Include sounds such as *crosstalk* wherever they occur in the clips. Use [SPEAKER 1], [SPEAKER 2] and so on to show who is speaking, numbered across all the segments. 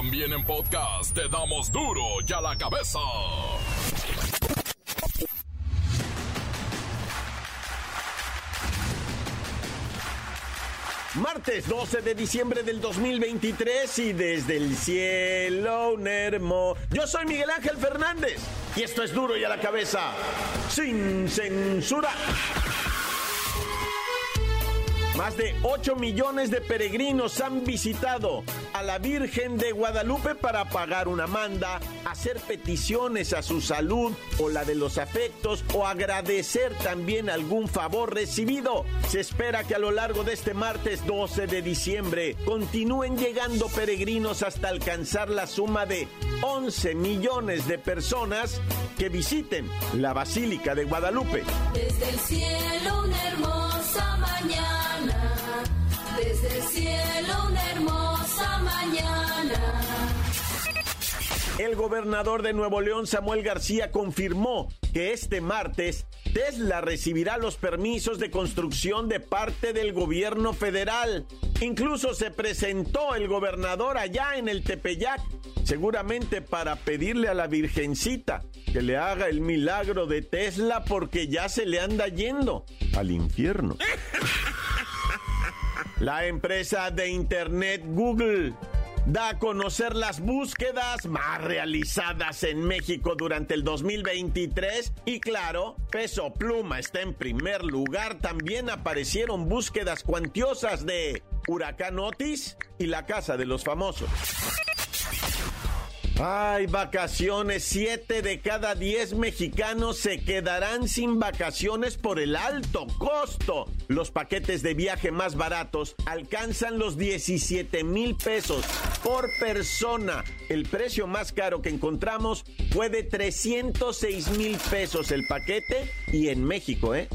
[SPEAKER 1] También en podcast te damos duro y a la cabeza.
[SPEAKER 2] Martes 12 de diciembre del 2023 y desde el cielo Nermo. Yo soy Miguel Ángel Fernández y esto es duro y a la cabeza. Sin censura. Más de 8 millones de peregrinos han visitado a la Virgen de Guadalupe para pagar una manda, hacer peticiones a su salud o la de los afectos o agradecer también algún favor recibido. Se espera que a lo largo de este martes 12 de diciembre continúen llegando peregrinos hasta alcanzar la suma de 11 millones de personas que visiten la Basílica de Guadalupe.
[SPEAKER 3] Desde el cielo una hermosa mañana, desde el cielo una hermosa mañana.
[SPEAKER 2] El gobernador de Nuevo León, Samuel García, confirmó que este martes Tesla recibirá los permisos de construcción de parte del gobierno federal. Incluso se presentó el gobernador allá en el Tepeyac, seguramente para pedirle a la Virgencita que le haga el milagro de Tesla porque ya se le anda yendo al infierno. *laughs* La empresa de Internet Google da a conocer las búsquedas más realizadas en México durante el 2023 y claro, Peso Pluma está en primer lugar. También aparecieron búsquedas cuantiosas de Huracán Otis y la Casa de los Famosos. Ay, vacaciones. Siete de cada diez mexicanos se quedarán sin vacaciones por el alto costo. Los paquetes de viaje más baratos alcanzan los 17 mil pesos por persona. El precio más caro que encontramos fue de 306 mil pesos el paquete y en México, ¿eh?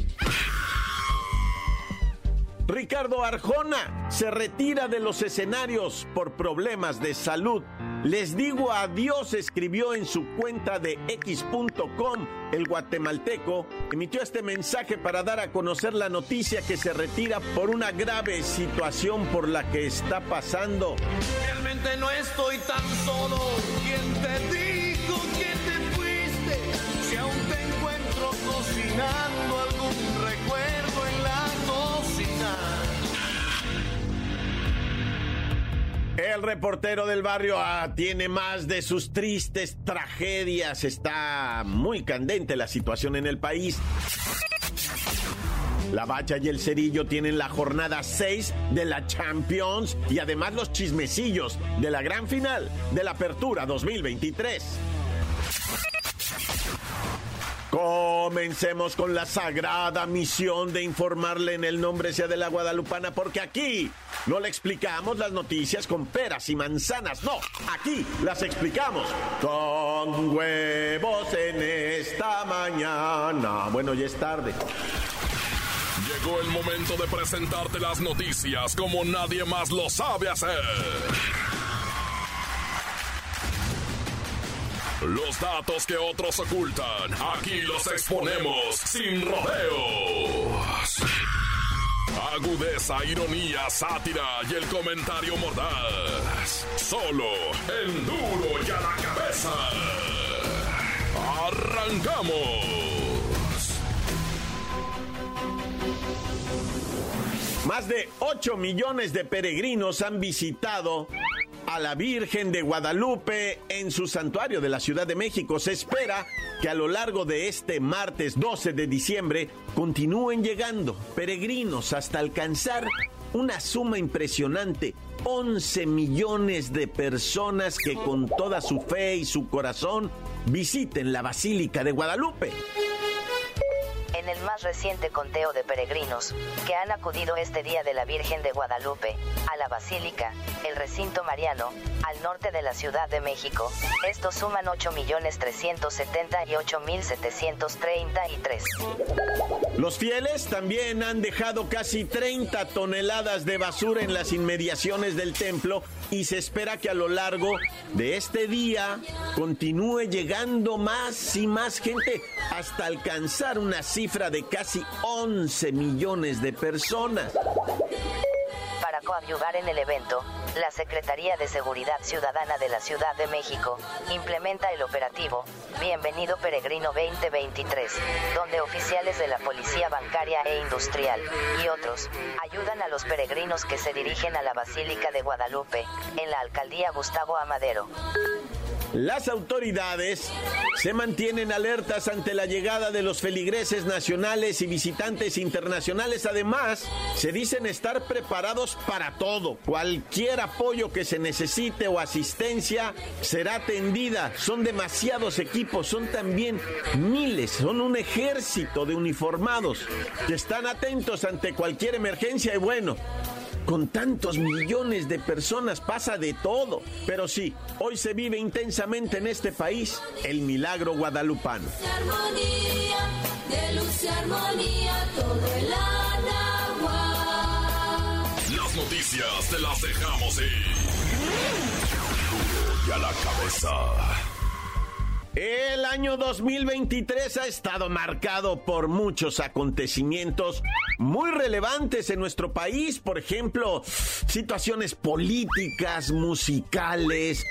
[SPEAKER 2] Ricardo Arjona se retira de los escenarios por problemas de salud. Les digo adiós, escribió en su cuenta de x.com. El guatemalteco emitió este mensaje para dar a conocer la noticia que se retira por una grave situación por la que está pasando.
[SPEAKER 4] Realmente no estoy tan solo. ¿Quién te dijo que te fuiste? Si aún te encuentro cocinando
[SPEAKER 2] El reportero del barrio ah, tiene más de sus tristes tragedias. Está muy candente la situación en el país. La Bacha y el Cerillo tienen la jornada 6 de la Champions y además los chismecillos de la gran final de la Apertura 2023. Comencemos con la sagrada misión de informarle en el nombre sea de la Guadalupana, porque aquí no le explicamos las noticias con peras y manzanas, no, aquí las explicamos con huevos en esta mañana. Bueno, ya es tarde.
[SPEAKER 1] Llegó el momento de presentarte las noticias como nadie más lo sabe hacer. Los datos que otros ocultan, aquí los exponemos sin rodeos. Agudeza, ironía, sátira y el comentario mordaz. Solo el duro y a la cabeza. ¡Arrancamos!
[SPEAKER 2] Más de 8 millones de peregrinos han visitado a la Virgen de Guadalupe en su santuario de la Ciudad de México. Se espera que a lo largo de este martes 12 de diciembre continúen llegando peregrinos hasta alcanzar una suma impresionante, 11 millones de personas que con toda su fe y su corazón visiten la Basílica de Guadalupe.
[SPEAKER 5] En el más reciente conteo de peregrinos que han acudido este día de la Virgen de Guadalupe, a la Basílica, el recinto mariano, al norte de la Ciudad de México, estos suman 8.378.733.
[SPEAKER 2] Los fieles también han dejado casi 30 toneladas de basura en las inmediaciones del templo y se espera que a lo largo de este día continúe llegando más y más gente hasta alcanzar una cifra de casi 11 millones de personas.
[SPEAKER 5] Para coadyuvar en el evento, la Secretaría de Seguridad Ciudadana de la Ciudad de México implementa el operativo Bienvenido Peregrino 2023, donde oficiales de la Policía Bancaria e Industrial y otros ayudan a los peregrinos que se dirigen a la Basílica de Guadalupe, en la alcaldía Gustavo Amadero.
[SPEAKER 2] Las autoridades se mantienen alertas ante la llegada de los feligreses nacionales y visitantes internacionales. Además, se dicen estar preparados para todo. Cualquier apoyo que se necesite o asistencia será atendida. Son demasiados equipos, son también miles, son un ejército de uniformados que están atentos ante cualquier emergencia y bueno, con tantos millones de personas pasa de todo. Pero sí, hoy se vive intensamente en este país el milagro guadalupano.
[SPEAKER 1] Las noticias te las dejamos ir. Y a la cabeza.
[SPEAKER 2] El año 2023 ha estado marcado por muchos acontecimientos muy relevantes en nuestro país, por ejemplo, situaciones políticas, musicales,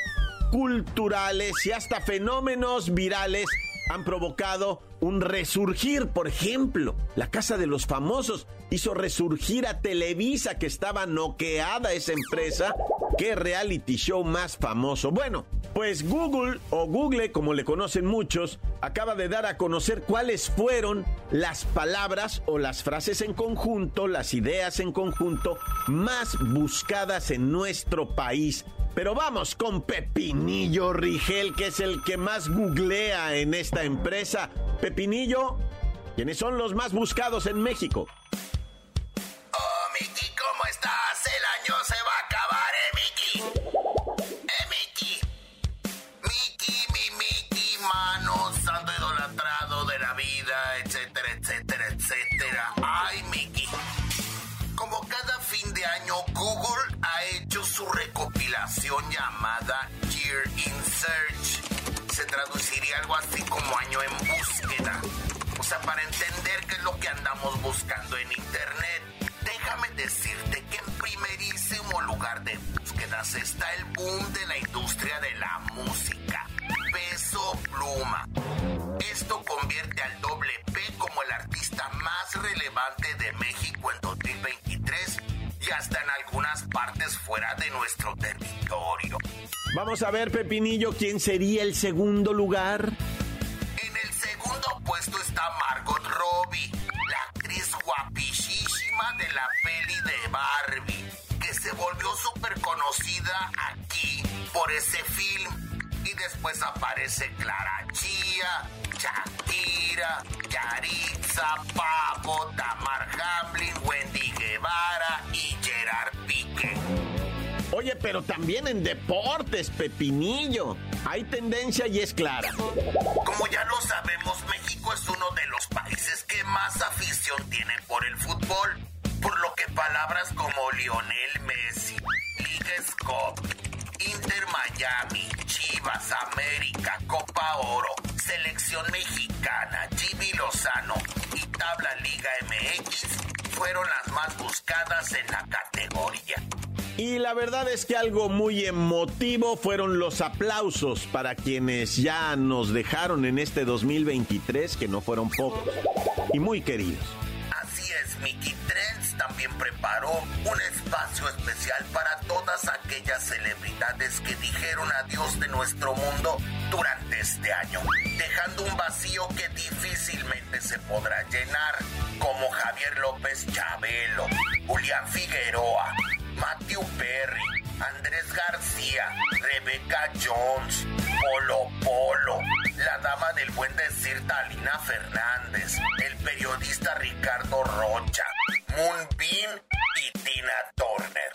[SPEAKER 2] culturales y hasta fenómenos virales han provocado un resurgir, por ejemplo, la Casa de los Famosos hizo resurgir a Televisa, que estaba noqueada esa empresa. ¿Qué reality show más famoso? Bueno, pues Google o Google, como le conocen muchos, acaba de dar a conocer cuáles fueron las palabras o las frases en conjunto, las ideas en conjunto más buscadas en nuestro país pero vamos con Pepinillo Rigel, que es el que más googlea en esta empresa. Pepinillo, ¿quiénes son los más buscados en México?
[SPEAKER 6] De búsquedas está el boom de la industria de la música. Peso pluma. Esto convierte al doble P como el artista más relevante de México en 2023 y hasta en algunas partes fuera de nuestro territorio.
[SPEAKER 2] Vamos a ver, Pepinillo, ¿quién sería el segundo lugar?
[SPEAKER 6] Súper conocida aquí por ese film. Y después aparece Clara Chía, Shakira, Yaritza, Papo, Tamar Hamlin, Wendy Guevara y Gerard Pique.
[SPEAKER 2] Oye, pero también en deportes, Pepinillo. Hay tendencia y es clara.
[SPEAKER 6] Como ya lo sabemos, México es uno de los países que más afición tiene por el fútbol. Palabras como Lionel Messi, Liga Scott, Inter Miami, Chivas, América, Copa Oro, Selección Mexicana, Jimmy Lozano y Tabla Liga MX fueron las más buscadas en la categoría.
[SPEAKER 2] Y la verdad es que algo muy emotivo fueron los aplausos para quienes ya nos dejaron en este 2023, que no fueron pocos y muy queridos.
[SPEAKER 6] Así es, también preparó un espacio especial para todas aquellas celebridades que dijeron adiós de nuestro mundo durante este año, dejando un vacío que difícilmente se podrá llenar, como Javier López Chabelo, Julián Figueroa, Matthew Perry, Andrés García, Rebecca Jones, Polo Polo, la dama del buen decir Talina Fernández, el periodista Ricardo Rocha, Moonbeam y Tina Turner.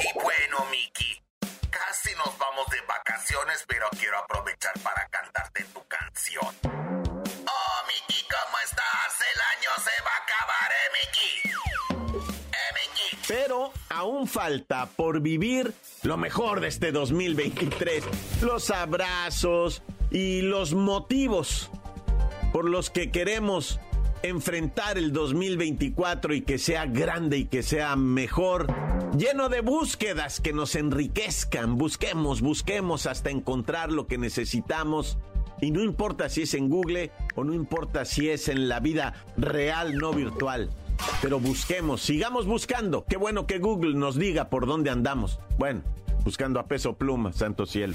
[SPEAKER 6] Y bueno, Miki, casi nos vamos de vacaciones, pero quiero aprovechar para cantarte tu canción. Oh, Miki, ¿cómo estás? El año se va a acabar, ¿eh, Miki? Eh, Miki.
[SPEAKER 2] Pero aún falta por vivir lo mejor de este 2023. Los abrazos y los motivos por los que queremos enfrentar el 2024 y que sea grande y que sea mejor lleno de búsquedas que nos enriquezcan. Busquemos, busquemos hasta encontrar lo que necesitamos. Y no importa si es en Google o no importa si es en la vida real, no virtual. Pero busquemos, sigamos buscando. Qué bueno que Google nos diga por dónde andamos. Bueno, buscando a peso pluma, santo cielo.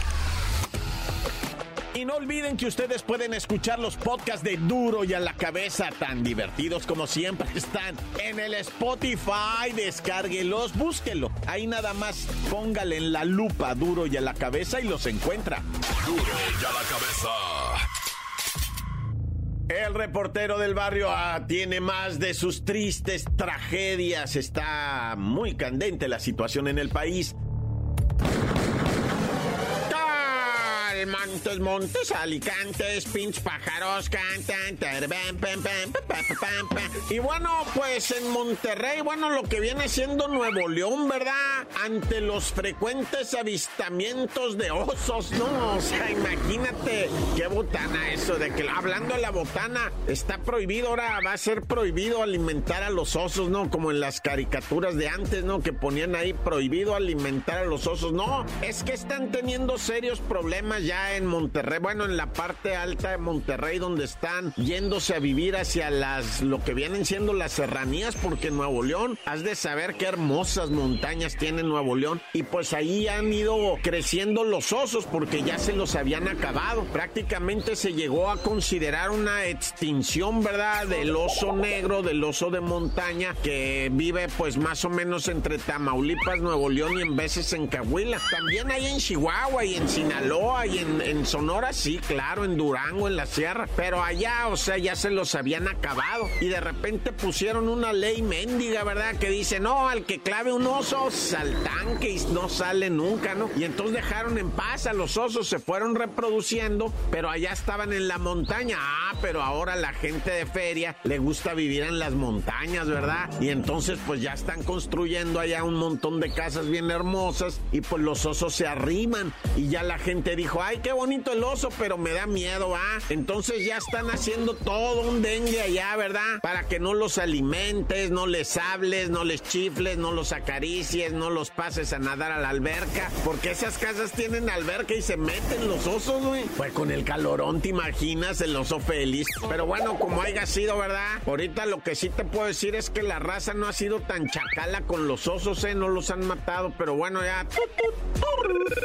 [SPEAKER 2] Y no olviden que ustedes pueden escuchar los podcasts de Duro y a la cabeza, tan divertidos como siempre *laughs* están en el Spotify. Descárguelos, búsquelo. Ahí nada más póngale en la lupa Duro y a la cabeza y los encuentra.
[SPEAKER 1] Duro y a la cabeza.
[SPEAKER 2] El reportero del barrio ah, tiene más de sus tristes tragedias. Está muy candente la situación en el país. Montes, montes, alicantes, pinch pájaros cantan. Y bueno, pues en Monterrey, bueno, lo que viene siendo Nuevo León, ¿verdad? Ante los frecuentes avistamientos de osos, ¿no? O sea, imagínate qué botana eso, de que hablando de la botana, está prohibido, ahora va a ser prohibido alimentar a los osos, ¿no? Como en las caricaturas de antes, ¿no? Que ponían ahí prohibido alimentar a los osos. No, es que están teniendo serios problemas ya en Monterrey, bueno, en la parte alta de Monterrey, donde están yéndose a vivir hacia las, lo que vienen siendo las serranías, porque Nuevo León, has de saber qué hermosas montañas tiene Nuevo León, y pues ahí han ido creciendo los osos, porque ya se los habían acabado. Prácticamente se llegó a considerar una extinción, ¿verdad?, del oso negro, del oso de montaña, que vive pues más o menos entre Tamaulipas, Nuevo León y en veces en Cahuila. También hay en Chihuahua y en Sinaloa y en, Sonora, sí, claro, en Durango, en la sierra, pero allá, o sea, ya se los habían acabado y de repente pusieron una ley mendiga, ¿verdad? Que dice, no, al que clave un oso, al tanque y no sale nunca, ¿no? Y entonces dejaron en paz a los osos, se fueron reproduciendo, pero allá estaban en la montaña. Ah, pero ahora la gente de feria le gusta vivir en las montañas, ¿verdad? Y entonces pues ya están construyendo allá un montón de casas bien hermosas y pues los osos se arriman y ya la gente dijo, ay, qué bonito el oso, pero me da miedo, ¿ah? Entonces ya están haciendo todo un dengue allá, ¿verdad? Para que no los alimentes, no les hables, no les chifles, no los acaricies, no los pases a nadar a la alberca, porque esas casas tienen alberca y se meten los osos, güey. Pues con el calorón, ¿te imaginas? El oso feliz. Pero bueno, como haya sido, ¿verdad? Ahorita lo que sí te puedo decir es que la raza no ha sido tan chacala con los osos, ¿eh? No los han matado, pero bueno, ya. *laughs*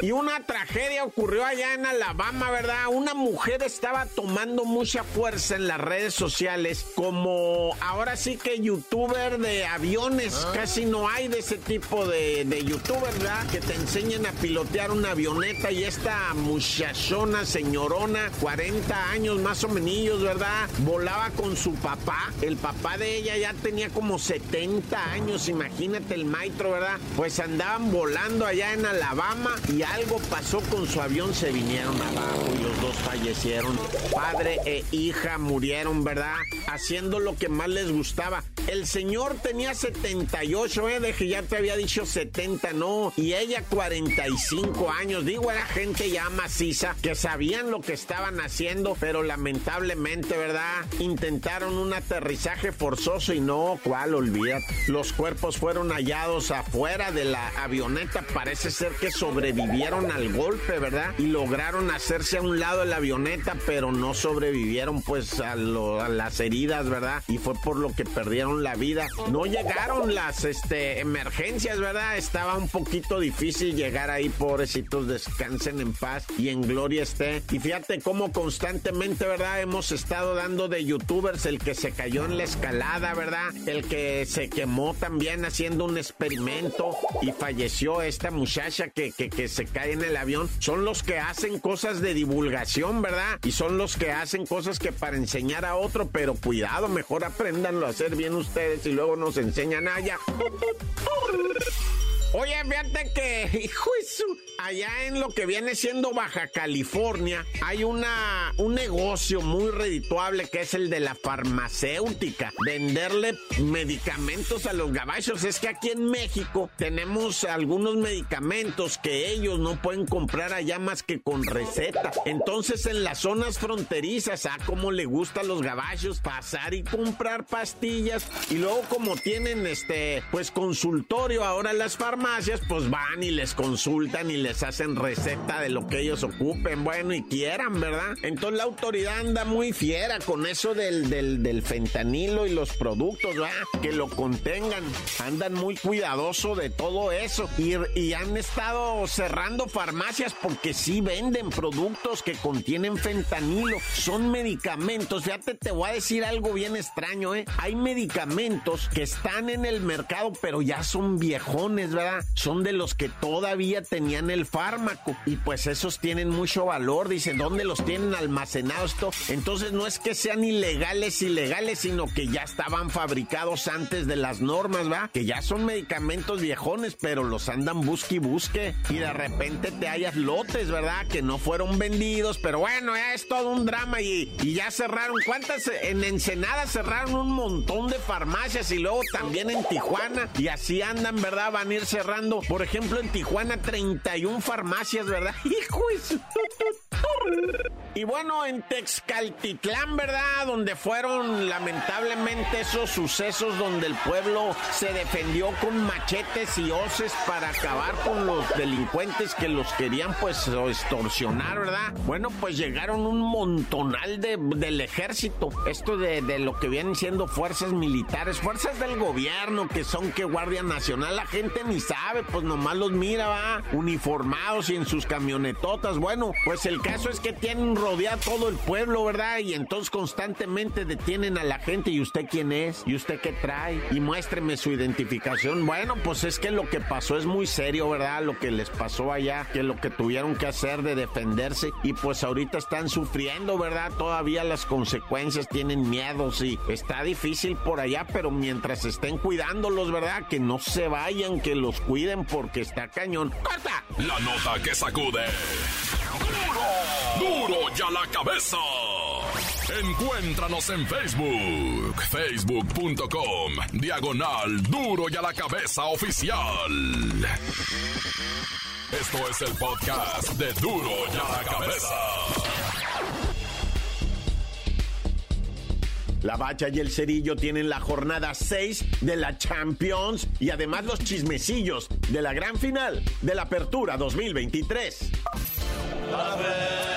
[SPEAKER 2] Y una tragedia ocurrió allá en Alabama, ¿verdad? Una mujer estaba tomando mucha fuerza en las redes sociales como ahora sí que youtuber de aviones. Ah. Casi no hay de ese tipo de, de youtuber, ¿verdad? Que te enseñen a pilotear una avioneta y esta muchachona, señorona, 40 años más o menos, ¿verdad? Volaba con su papá. El papá de ella ya tenía como 70 años, imagínate el maestro, ¿verdad? Pues andaban volando allá en Alabama y algo pasó con su avión, se vinieron abajo y los dos fallecieron. Padre e hija murieron, ¿verdad? Haciendo lo que más les gustaba. El señor tenía 78, ¿eh? De ya te había dicho 70, no. Y ella 45 años. Digo, era gente ya maciza que sabían lo que estaban haciendo, pero lamentablemente, ¿verdad? Intentaron un aterrizaje forzoso y no, ¿cuál? Olvídate. Los cuerpos fueron hallados afuera de la avioneta. Parece ser que sobrevivieron al golpe, ¿verdad? Y lograron hacerse a un lado de la avioneta, pero no sobrevivieron pues a, a las heridas, ¿verdad? Y fue por lo que perdieron la vida. No llegaron las este, emergencias, ¿verdad? Estaba un poquito difícil llegar ahí, pobrecitos, descansen en paz y en gloria esté. Y fíjate cómo constantemente, ¿verdad? Hemos estado dando de youtubers el que se cayó en la escalada, ¿verdad? El que se quemó también haciendo un experimento y falleció esta muchacha que, que, que se cae en el avión. Son los que hacen cosas de divulgación, ¿verdad? Y son los que hacen cosas que para enseñar a otro, pero cuidado, mejor aprendanlo a hacer bien ustedes y luego nos enseñan allá. Oye, fíjate que, *laughs* hijo allá en lo que viene siendo Baja California, hay una, un negocio muy redituable que es el de la farmacéutica. Venderle medicamentos a los gabachos. Es que aquí en México tenemos algunos medicamentos que ellos no pueden comprar allá más que con receta. Entonces, en las zonas fronterizas, a ah, como le gusta a los gabachos pasar y comprar pastillas. Y luego, como tienen este, pues consultorio ahora las farmacias, pues van y les consultan y les hacen receta de lo que ellos ocupen, bueno, y quieran, ¿verdad? Entonces la autoridad anda muy fiera con eso del, del, fentanilo y los productos, ¿verdad? Que lo contengan. Andan muy cuidadoso de todo eso. Y, y han estado cerrando farmacias porque sí venden productos que contienen fentanilo. Son medicamentos. Fíjate, te voy a decir algo bien extraño, ¿eh? Hay medicamentos que están en el mercado, pero ya son viejones, ¿verdad? Son de los que todavía tenían el fármaco. Y pues esos tienen mucho valor. Dicen, ¿dónde los tienen almacenados? Esto? Entonces no es que sean ilegales, ilegales, sino que ya estaban fabricados antes de las normas, ¿verdad? Que ya son medicamentos viejones, pero los andan busque y busque. Y de repente te hayas lotes, ¿verdad? Que no fueron vendidos, pero bueno, es todo un drama y, y ya cerraron. ¿Cuántas en Ensenada cerraron un montón de farmacias y luego también en Tijuana? Y así andan, ¿verdad? Van a ir cerrando. Por ejemplo, en Tijuana 31 farmacias, ¿verdad? *laughs* Hijo y bueno, en Texcaltitlán, ¿verdad? Donde fueron lamentablemente esos sucesos donde el pueblo se defendió con machetes y hoces para acabar con los delincuentes que los querían pues extorsionar, ¿verdad? Bueno, pues llegaron un montonal de, del ejército. Esto de, de lo que vienen siendo fuerzas militares, fuerzas del gobierno, que son que Guardia Nacional, la gente ni sabe, pues nomás los mira, va, uniformados y en sus camionetotas. Bueno, pues el caso es que tienen rodeado todo el pueblo, ¿verdad? Y entonces constantemente detienen a la gente. ¿Y usted quién es? ¿Y usted qué trae? Y muéstreme su identificación. Bueno, pues es que lo que pasó es muy serio, ¿verdad? Lo que les pasó allá, que lo que tuvieron que hacer de defenderse. Y pues ahorita están sufriendo, ¿verdad? Todavía las consecuencias tienen miedos y está difícil por allá, pero mientras estén cuidándolos, ¿verdad? Que no se vayan, que los cuiden porque está cañón. ¡Corta!
[SPEAKER 1] La nota que sacude. ¡Duro! ¡Duro ya la cabeza! Encuéntranos en Facebook, facebook.com, diagonal Duro y a la cabeza oficial. Esto es el podcast de Duro y a la cabeza.
[SPEAKER 2] La Bacha y el Cerillo tienen la jornada 6 de la Champions y además los chismecillos de la gran final de la Apertura 2023.
[SPEAKER 7] Tigres,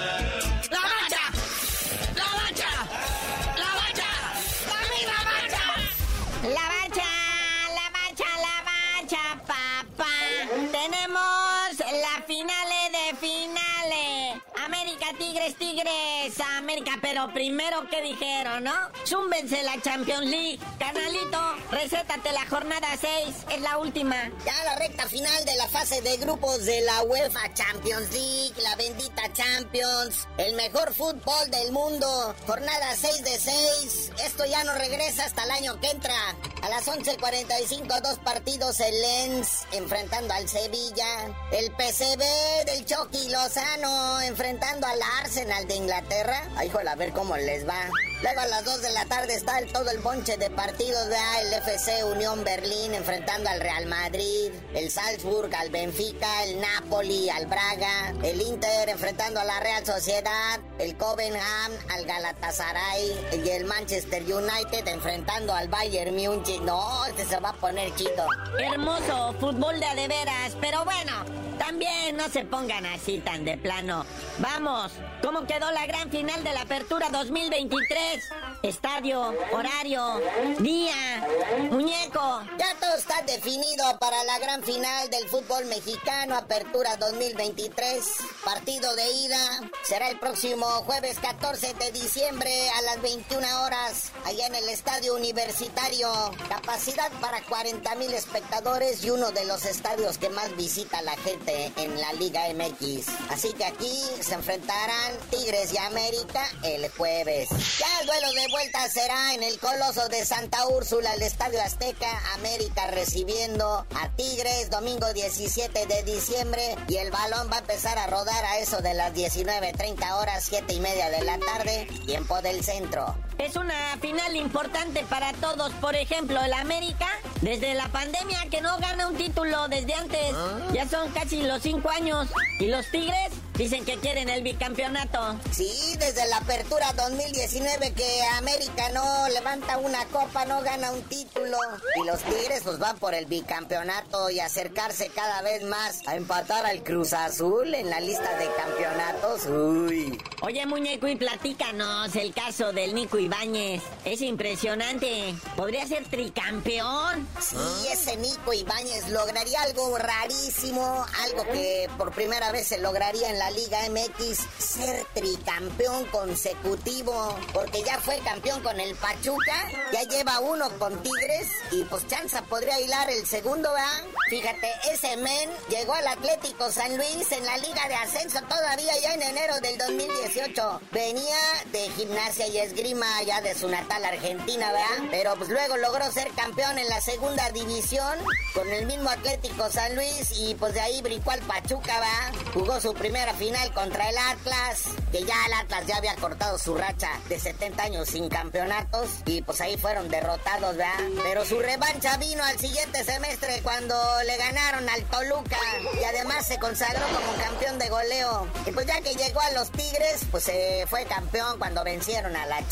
[SPEAKER 7] Primero, ¿qué dijeron, no? Zúmbense la Champions League. Canalito, recétate la jornada 6, es la última.
[SPEAKER 8] Ya la recta final de la fase de grupos de la UEFA Champions League, la bendita Champions, el mejor fútbol del mundo. Jornada 6 de 6. Esto ya no regresa hasta el año que entra. A las 11.45, dos partidos el Lens enfrentando al Sevilla. El PCB del Chucky Lozano enfrentando al Arsenal de Inglaterra. Ay, a ver cómo les va. Luego a las 2 de la tarde está el, todo el bonche de partidos, vea, el FC Unión Berlín enfrentando al Real Madrid, el Salzburg al Benfica, el Napoli al Braga, el Inter enfrentando a la Real Sociedad, el Copenhagen al Galatasaray y el Manchester United enfrentando al Bayern Múnich. No, este se va a poner chido.
[SPEAKER 7] Hermoso fútbol de adeveras, pero bueno, también no se pongan así tan de plano. Vamos, ¿cómo quedó la gran final de la Apertura 2023? estadio, horario, día, muñeco.
[SPEAKER 8] Ya todo está definido para la gran final del fútbol mexicano, Apertura 2023. Partido de ida será el próximo jueves 14 de diciembre a las 21 horas, allá en el Estadio Universitario. Capacidad para 40 mil espectadores y uno de los estadios que más visita la gente en la Liga MX. Así que aquí se enfrentarán Tigres y América el jueez. Ya el duelo de vuelta será en el Coloso de Santa Úrsula, el Estadio Azteca, América recibiendo a Tigres, domingo 17 de diciembre, y el balón va a empezar a rodar a eso de las 19.30 horas, 7 y media de la tarde, tiempo del centro.
[SPEAKER 7] Es una final importante para todos. Por ejemplo, el América, desde la pandemia que no gana un título desde antes, ya son casi los cinco años. Y los Tigres dicen que quieren el bicampeonato.
[SPEAKER 8] Sí, desde la apertura 2019 que América no levanta una copa, no gana un título. Y los Tigres pues van por el bicampeonato y acercarse cada vez más a empatar al Cruz Azul en la lista de campeonatos. Uy.
[SPEAKER 7] Oye, muñeco, y platícanos el caso del Nico Ibáñez. Es impresionante. Podría ser tricampeón.
[SPEAKER 8] Sí, ese Nico Ibáñez lograría algo rarísimo, algo que por primera vez se lograría en la Liga MX, ser tricampeón consecutivo, porque ya fue campeón con el Pachuca, ya lleva uno con Tigres y pues Chanza podría hilar el segundo, ¿verdad? Fíjate, ese men llegó al Atlético San Luis en la Liga de Ascenso todavía ya en enero del 2018. Venía de gimnasia y esgrima ya de su natal Argentina, ¿verdad? Pero pues luego logró ser campeón en la segunda división con el mismo Atlético San Luis y pues de ahí brincó al Pachuca, ¿verdad? Jugó su primera final contra el Atlas, que ya el Atlas ya había cortado su racha de 70 años sin campeonatos y pues ahí fueron derrotados, ¿verdad? Pero su revancha vino al siguiente semestre cuando le ganaron al Toluca y además se consagró como campeón de goleo. Y pues ya que llegó a los Tigres, pues se fue campeón cuando vencieron a las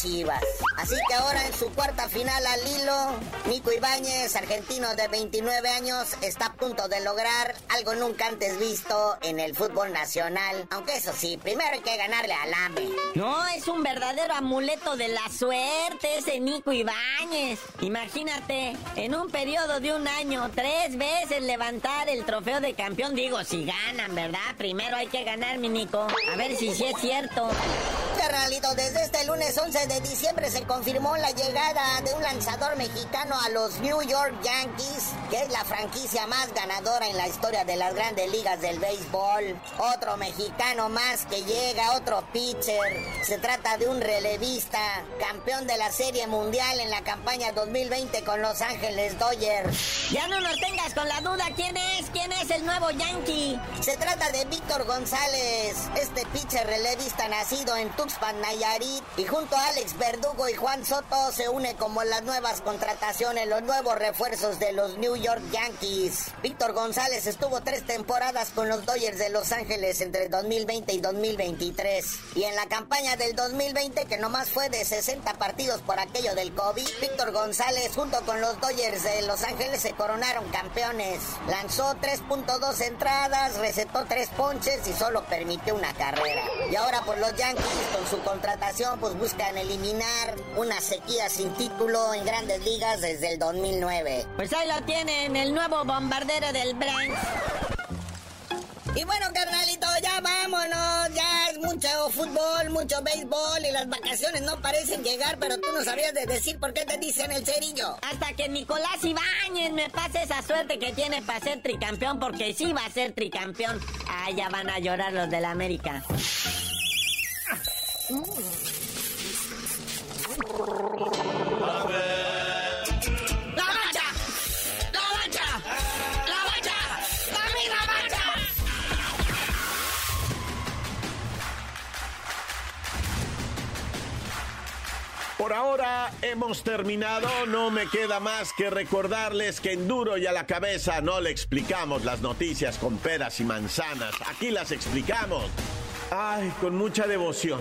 [SPEAKER 8] Así que ahora en su cuarta final al hilo, Nico Ibáñez, argentino de 29 años, está a punto de lograr algo nunca antes visto en el fútbol nacional. Aunque eso sí, primero hay que ganarle al AME.
[SPEAKER 7] No, es un verdadero amuleto de la suerte ese Nico Ibáñez. Imagínate, en un periodo de un año, tres veces levantar el trofeo de campeón. Digo, si ganan, ¿verdad? Primero hay que ganar, mi Nico. A ver si sí es cierto.
[SPEAKER 8] Carnalito, desde este lunes 11 de diciembre se confirmó la llegada de un lanzador mexicano a los New York Yankees, que es la franquicia más ganadora en la historia de las grandes ligas del béisbol. Otro mexicano más que llega, otro pitcher. Se trata de un relevista, campeón de la Serie Mundial en la campaña 2020 con Los Ángeles Dodgers.
[SPEAKER 7] Ya no nos tengas con la duda quién es, quién es el nuevo Yankee.
[SPEAKER 8] Se trata de Víctor González, este pitcher relevista nacido en Tuxpan, Nayarit, y junto a Alex Verdugo y Juan Soto se une como las nuevas contrataciones, los nuevos refuerzos de los New York Yankees. Víctor González estuvo tres temporadas con los Dodgers de Los Ángeles entre 2020 y 2023. Y en la campaña del 2020, que nomás fue de 60 partidos por aquello del COVID, Víctor González junto con los Dodgers de Los Ángeles se coronaron campeones. Lanzó 3.2 entradas, recetó 3 ponches y solo permitió una carrera. Y ahora por los Yankees, con su contratación, pues buscan eliminar una sequía sin título en grandes ligas desde el 2009.
[SPEAKER 7] Pues ahí lo tienen, el nuevo bombardero del Bronx.
[SPEAKER 8] Y bueno, carnalito, ya vámonos. Ya es mucho fútbol, mucho béisbol y las vacaciones no parecen llegar, pero tú no sabías de decir por qué te dicen el cerillo.
[SPEAKER 7] Hasta que Nicolás Ibáñez me pase esa suerte que tiene para ser tricampeón, porque sí va a ser tricampeón. Ah, ya van a llorar los del América.
[SPEAKER 2] Por ahora hemos terminado, no me queda más que recordarles que en duro y a la cabeza no le explicamos las noticias con peras y manzanas, aquí las explicamos. Ay, con mucha devoción.